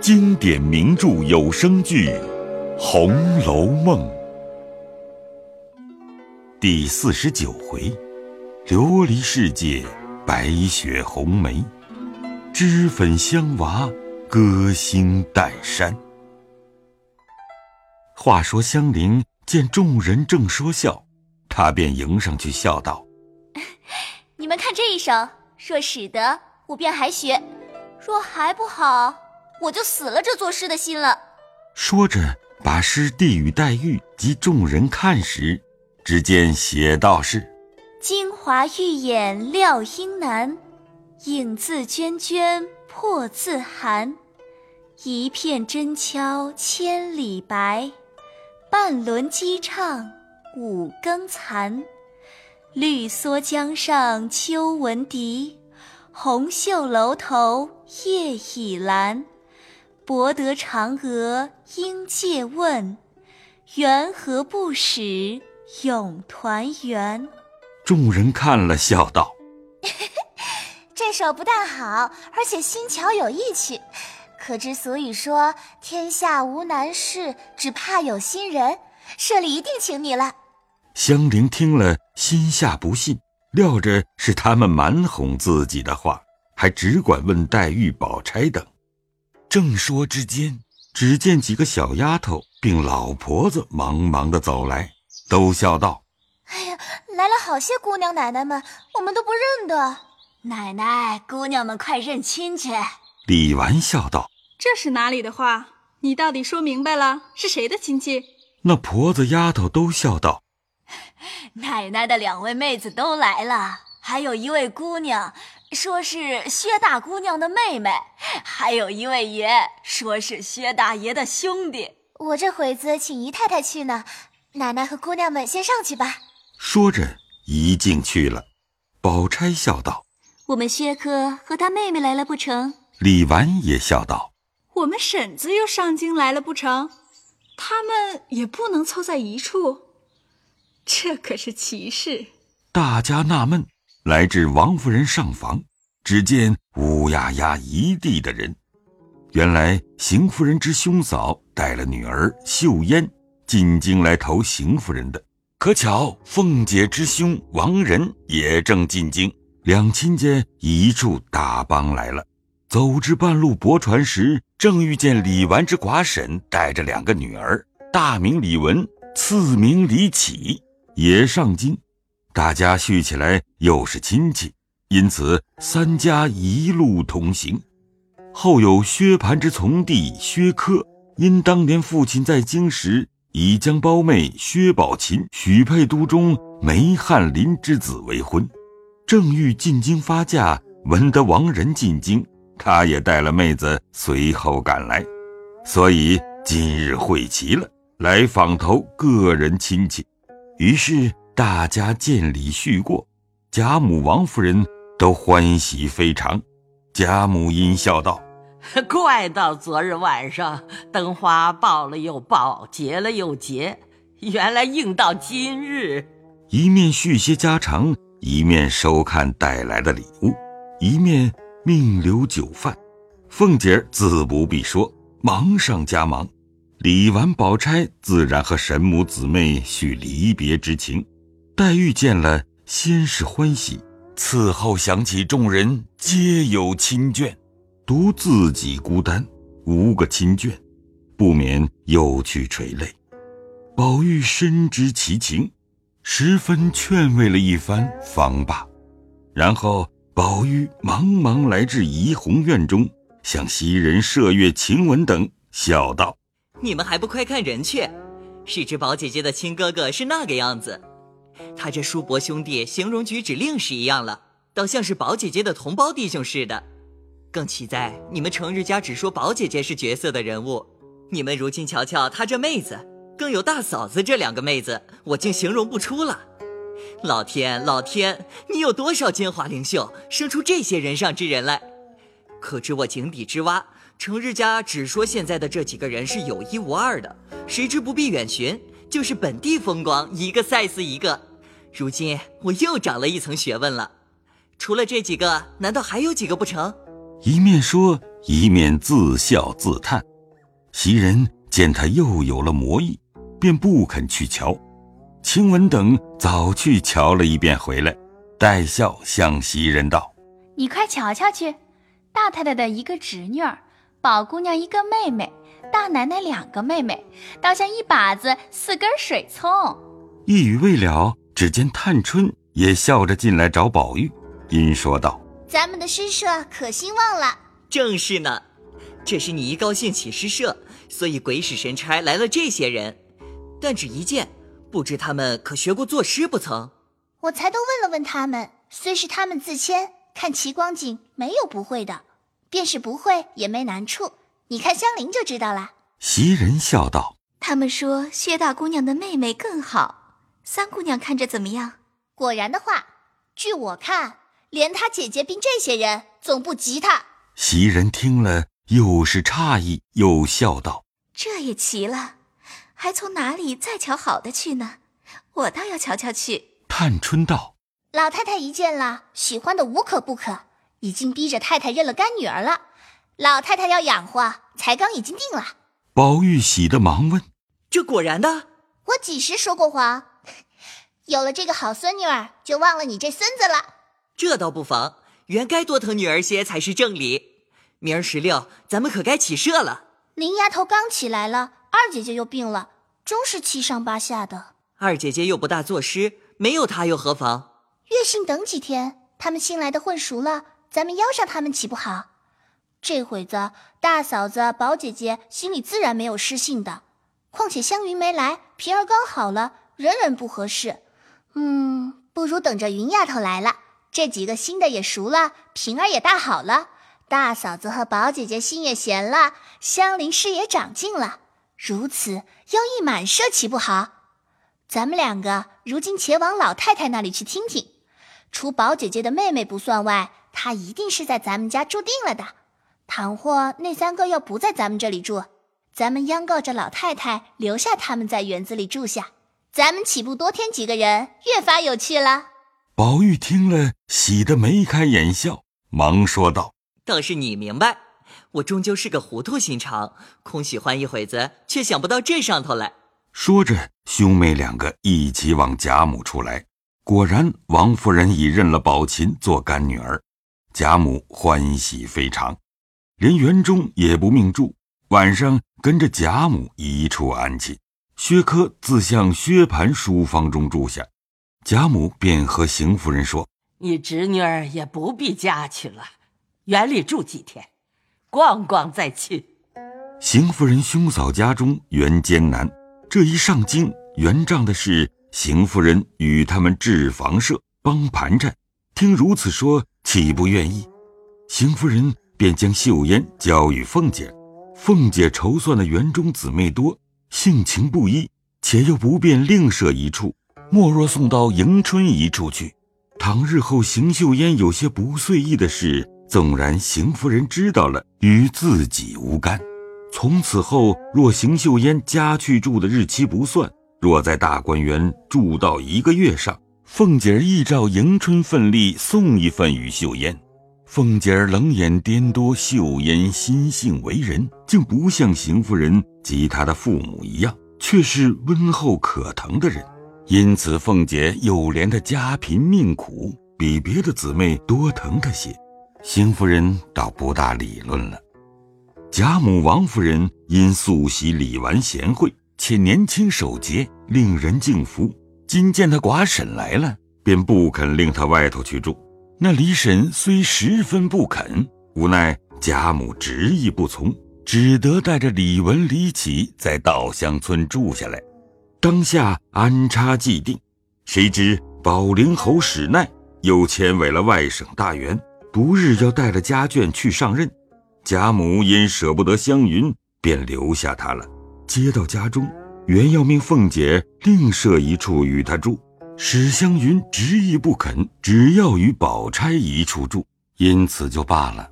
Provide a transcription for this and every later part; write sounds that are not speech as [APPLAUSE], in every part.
经典名著有声剧《红楼梦》第四十九回：琉璃世界，白雪红梅，脂粉香娃，歌星黛山。话说香菱见众人正说笑，她便迎上去笑道：“ [LAUGHS] 你们看这一首，若使得，我便还学；若还不好。”我就死了这作诗的心了。说着，把诗递与黛玉及众人看时，只见写道是：“京华玉眼料英难，影自娟娟破自寒。一片真敲千里白，半轮鸡唱五更残。绿蓑江上秋闻笛，红袖楼头夜已阑。”博得嫦娥应借问，缘何不使永团圆？众人看了，笑道：“ [LAUGHS] 这首不但好，而且新巧有意趣，可知所以说天下无难事，只怕有心人。社里一定请你了。”香菱听了，心下不信，料着是他们蛮哄自己的话，还只管问黛玉、宝钗等。正说之间，只见几个小丫头并老婆子忙忙的走来，都笑道：“哎呀，来了好些姑娘奶奶们，我们都不认得。奶奶，姑娘们快认亲去。”李纨笑道：“这是哪里的话？你到底说明白了，是谁的亲戚？”那婆子丫头都笑道：“ [LAUGHS] 奶奶的两位妹子都来了，还有一位姑娘。”说是薛大姑娘的妹妹，还有一位爷说是薛大爷的兄弟。我这会子请姨太太去呢，奶奶和姑娘们先上去吧。说着，一进去了。宝钗笑道：“我们薛科和他妹妹来了不成？”李纨也笑道：“我们婶子又上京来了不成？他们也不能凑在一处，这可是奇事。”大家纳闷。来至王夫人上房，只见乌压压一地的人。原来邢夫人之兄嫂带了女儿秀烟进京来投邢夫人的。可巧凤姐之兄王仁也正进京，两亲家一处打帮来了。走至半路泊船时，正遇见李纨之寡婶带着两个女儿，大名李文，次名李启，也上京。大家叙起来又是亲戚，因此三家一路同行。后有薛蟠之从弟薛科，因当年父亲在京时，已将胞妹薛宝琴许配都中梅翰林之子为婚，正欲进京发嫁，闻得王仁进京，他也带了妹子随后赶来，所以今日会齐了，来访投个人亲戚，于是。大家见礼叙过，贾母、王夫人都欢喜非常。贾母阴笑道：“ [LAUGHS] 怪到昨日晚上，灯花爆了又爆，结了又结，原来应到今日。”一面续些家常，一面收看带来的礼物，一面命留酒饭。凤姐儿自不必说，忙上加忙。李纨、宝钗自然和神母姊妹叙离别之情。黛玉见了，先是欢喜，此后想起众人皆有亲眷，独自己孤单，无个亲眷，不免又去垂泪。宝玉深知其情，十分劝慰了一番，方罢。然后宝玉忙忙来至怡红院中，向袭人、麝月、晴雯等笑道：“你们还不快看人去？是知宝姐姐的亲哥哥是那个样子。”他这叔伯兄弟形容举止另是一样了，倒像是宝姐姐的同胞弟兄似的。更奇在你们成日家只说宝姐姐是绝色的人物，你们如今瞧瞧她这妹子，更有大嫂子这两个妹子，我竟形容不出了。老天，老天，你有多少金华灵秀，生出这些人上之人来？可知我井底之蛙，成日家只说现在的这几个人是有一无二的，谁知不必远寻，就是本地风光，一个赛似一个。如今我又长了一层学问了，除了这几个，难道还有几个不成？一面说，一面自笑自叹。袭人见他又有了魔意，便不肯去瞧。晴雯等早去瞧了一遍回来，带笑向袭人道：“你快瞧瞧去，大太太的一个侄女儿，宝姑娘一个妹妹，大奶奶两个妹妹，倒像一把子四根水葱。”一语未了，只见探春也笑着进来找宝玉，因说道：“咱们的诗社可兴旺了。”正是呢，这是你一高兴起诗社，所以鬼使神差来了这些人，但只一见。不知他们可学过作诗不曾？我才都问了问他们，虽是他们自谦，看齐光景没有不会的，便是不会也没难处。你看香菱就知道了。袭人笑道：“他们说薛大姑娘的妹妹更好，三姑娘看着怎么样？果然的话，据我看，连她姐姐并这些人总不及她。”袭人听了，又是诧异，又笑道：“这也奇了。”还从哪里再瞧好的去呢？我倒要瞧瞧去。探春道：“老太太一见了，喜欢的无可不可，已经逼着太太认了干女儿了。老太太要养活，才刚已经定了。”宝玉喜得忙问：“这果然的？我几时说过谎？有了这个好孙女儿，就忘了你这孙子了。这倒不妨，原该多疼女儿些才是正理。明儿十六，咱们可该起社了。林丫头刚起来了。”二姐姐又病了，终是七上八下的。二姐姐又不大作诗，没有她又何妨？月信等几天，他们新来的混熟了，咱们邀上他们岂不好？这会子大嫂子、宝姐姐心里自然没有失信的。况且香云没来，平儿刚好了，人人不合适。嗯，不如等着云丫头来了，这几个新的也熟了，平儿也大好了，大嫂子和宝姐姐心也闲了，香菱事也长进了。如此邀一满社岂不好？咱们两个如今且往老太太那里去听听。除宝姐姐的妹妹不算外，她一定是在咱们家住定了的。倘或那三个要不在咱们这里住，咱们央告着老太太留下他们在园子里住下，咱们岂不多添几个人，越发有趣了？宝玉听了，喜得眉开眼笑，忙说道：“倒是你明白。”我终究是个糊涂心肠，空喜欢一会子，却想不到这上头来。说着，兄妹两个一起往贾母处来。果然，王夫人已认了宝琴做干女儿，贾母欢喜非常，连园中也不命住，晚上跟着贾母一处安寝。薛科自向薛蟠书房中住下，贾母便和邢夫人说：“你侄女儿也不必家去了，园里住几天。”逛逛再去。邢夫人兄嫂家中原艰难，这一上京，原仗的是邢夫人与他们置房舍帮盘缠。听如此说，岂不愿意？邢夫人便将秀烟交与凤姐。凤姐筹算的园中姊妹多，性情不一，且又不便另设一处，莫若送到迎春一处去。倘日后邢秀烟有些不遂意的事，纵然邢夫人知道了，与自己无干。从此后，若邢岫烟家去住的日期不算，若在大观园住到一个月上，凤姐儿依照迎春份例送一份与秀烟。凤姐儿冷眼颠多秀烟心性为人，竟不像邢夫人及她的父母一样，却是温厚可疼的人。因此，凤姐又怜她家贫命苦，比别的姊妹多疼她些。邢夫人倒不大理论了。贾母、王夫人因素习李纨贤惠，且年轻守节，令人敬服。今见她寡婶来了，便不肯令她外头去住。那李婶虽十分不肯，无奈贾母执意不从，只得带着李文、李启在稻香村住下来。当下安插既定，谁知宝灵侯史奈又迁委了外省大员。不日要带着家眷去上任，贾母因舍不得湘云，便留下他了。接到家中，原要命凤姐另设一处与他住，史湘云执意不肯，只要与宝钗一处住，因此就罢了。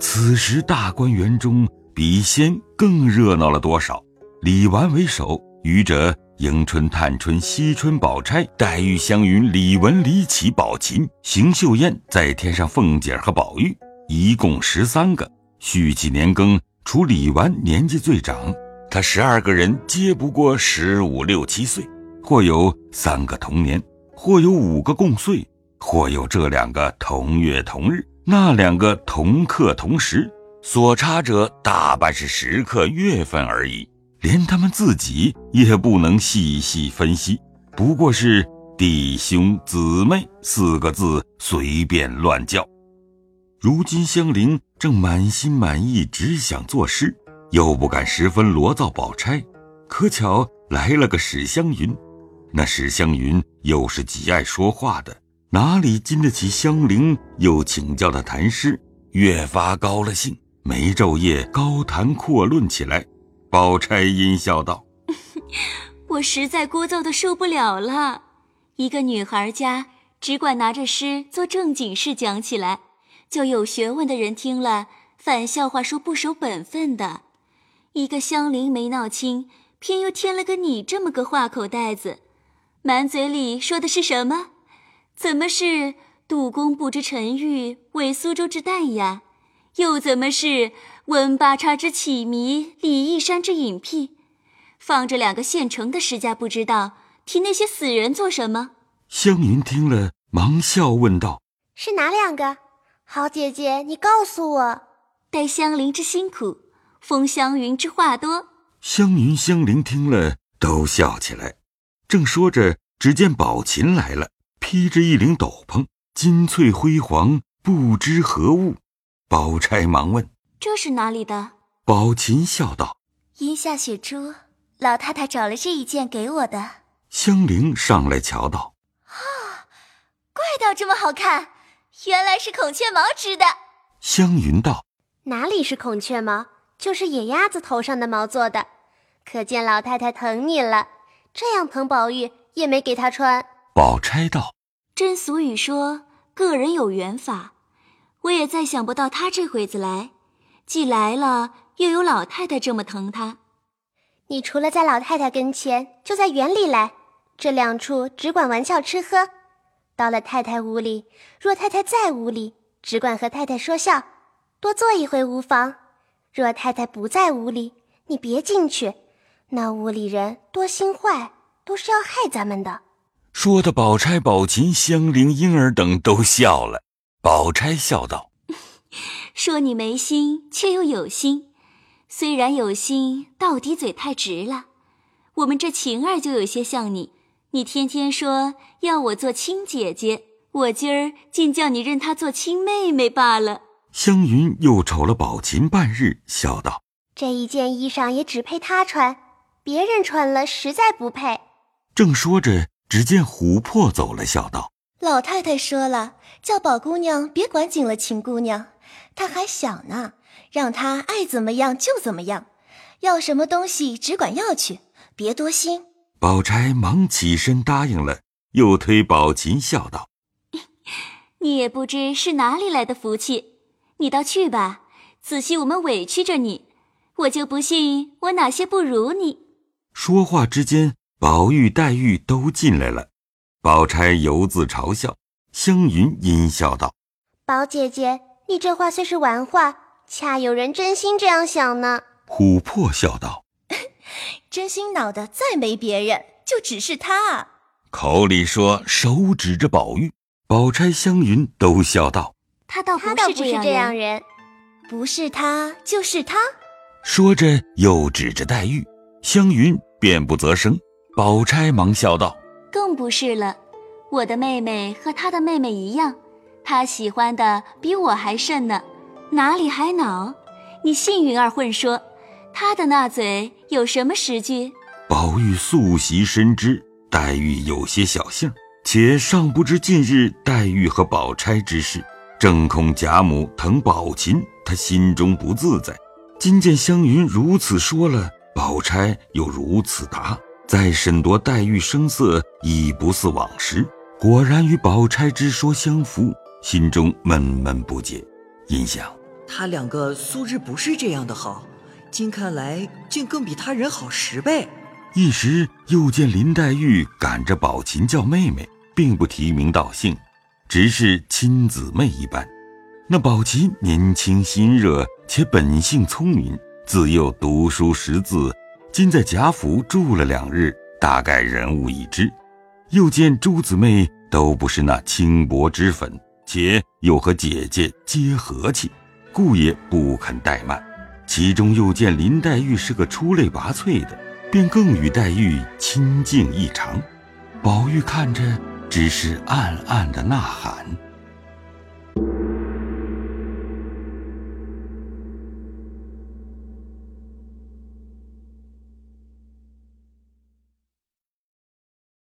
此时大观园中比先更热闹了多少？李纨为首，余者。迎春、探春、惜春、宝钗、黛玉、湘云、李文、李启、宝琴、邢岫烟，再添上凤姐和宝玉，一共十三个。续几年庚，除李纨年纪最长，他十二个人皆不过十五六七岁，或有三个同年，或有五个共岁，或有这两个同月同日，那两个同刻同时，所差者大半是时刻月份而已，连他们自己也不能细细分析，不过是弟兄姊妹四个字随便乱叫。如今香菱正满心满意，只想作诗，又不敢十分罗造宝钗，可巧来了个史湘云。那史湘云又是极爱说话的，哪里经得起香菱又请教他谈诗，越发高了兴，没昼夜高谈阔论起来。宝钗阴笑道：[LAUGHS] “我实在聒噪的受不了了，一个女孩家只管拿着诗做正经事讲起来。”就有学问的人听了，反笑话说不守本分的。一个香菱没闹清，偏又添了个你这么个话口袋子，满嘴里说的是什么？怎么是杜公不知陈玉为苏州之淡呀？又怎么是温八叉之启迷，李义山之隐僻？放着两个现成的石家不知道，提那些死人做什么？湘云听了，忙笑问道：“是哪两个？”好姐姐，你告诉我，待香菱之辛苦，封湘云之话多。湘云、湘菱听了都笑起来。正说着，只见宝琴来了，披着一领斗篷，金翠辉煌，不知何物。宝钗忙问：“这是哪里的？”宝琴笑道：“阴下雪珠，老太太找了这一件给我的。”香菱上来瞧道：“啊，怪道这么好看。”原来是孔雀毛织的。湘云道：“哪里是孔雀毛，就是野鸭子头上的毛做的。可见老太太疼你了，这样疼宝玉也没给他穿。”宝钗道：“真俗语说，个人有缘法。我也再想不到他这会子来，既来了，又有老太太这么疼他。你除了在老太太跟前，就在园里来，这两处只管玩笑吃喝。”到了太太屋里，若太太在屋里，只管和太太说笑，多坐一回无妨；若太太不在屋里，你别进去，那屋里人多心坏，都是要害咱们的。说的宝钗、宝琴、香菱、莺儿等都笑了。宝钗笑道：[LAUGHS] “说你没心，却又有心；虽然有心，到底嘴太直了。我们这晴儿就有些像你。”你天天说要我做亲姐姐，我今儿竟叫你认她做亲妹妹罢了。湘云又瞅了宝琴半日，笑道：“这一件衣裳也只配她穿，别人穿了实在不配。”正说着，只见琥珀走了，笑道：“老太太说了，叫宝姑娘别管紧了秦姑娘，她还小呢，让她爱怎么样就怎么样，要什么东西只管要去，别多心。”宝钗忙起身答应了，又推宝琴笑道：[LAUGHS] “你也不知是哪里来的福气，你倒去吧。仔细我们委屈着你，我就不信我哪些不如你。”说话之间，宝玉、黛玉都进来了。宝钗犹自嘲笑，湘云阴笑道：“宝姐姐，你这话虽是玩话，恰有人真心这样想呢。”琥珀笑道。[LAUGHS] 真心恼的再没别人，就只是他。口里说，手指着宝玉。宝钗、湘云都笑道：“他倒他倒不是这样人，不是他就是他。”说着又指着黛玉。湘云便不择声。宝钗忙笑道：“更不是了，我的妹妹和她的妹妹一样，她喜欢的比我还甚呢，哪里还恼？你信云儿混说。”他的那嘴有什么实据？宝玉素习深知，黛玉有些小性，且尚不知近日黛玉和宝钗之事，正恐贾母疼宝琴，他心中不自在。今见湘云如此说了，宝钗又如此答，再审夺黛玉声色，已不似往时，果然与宝钗之说相符，心中闷闷不解，心想：他两个素日不是这样的好。今看来，竟更比他人好十倍。一时又见林黛玉赶着宝琴叫妹妹，并不提名道姓，只是亲姊妹一般。那宝琴年轻心热，且本性聪明，自幼读书识字，今在贾府住了两日，大概人物已知。又见诸姊妹都不是那轻薄之粉，且又和姐姐皆和气，故也不肯怠慢。其中又见林黛玉是个出类拔萃的，便更与黛玉亲近异常。宝玉看着，只是暗暗的呐喊。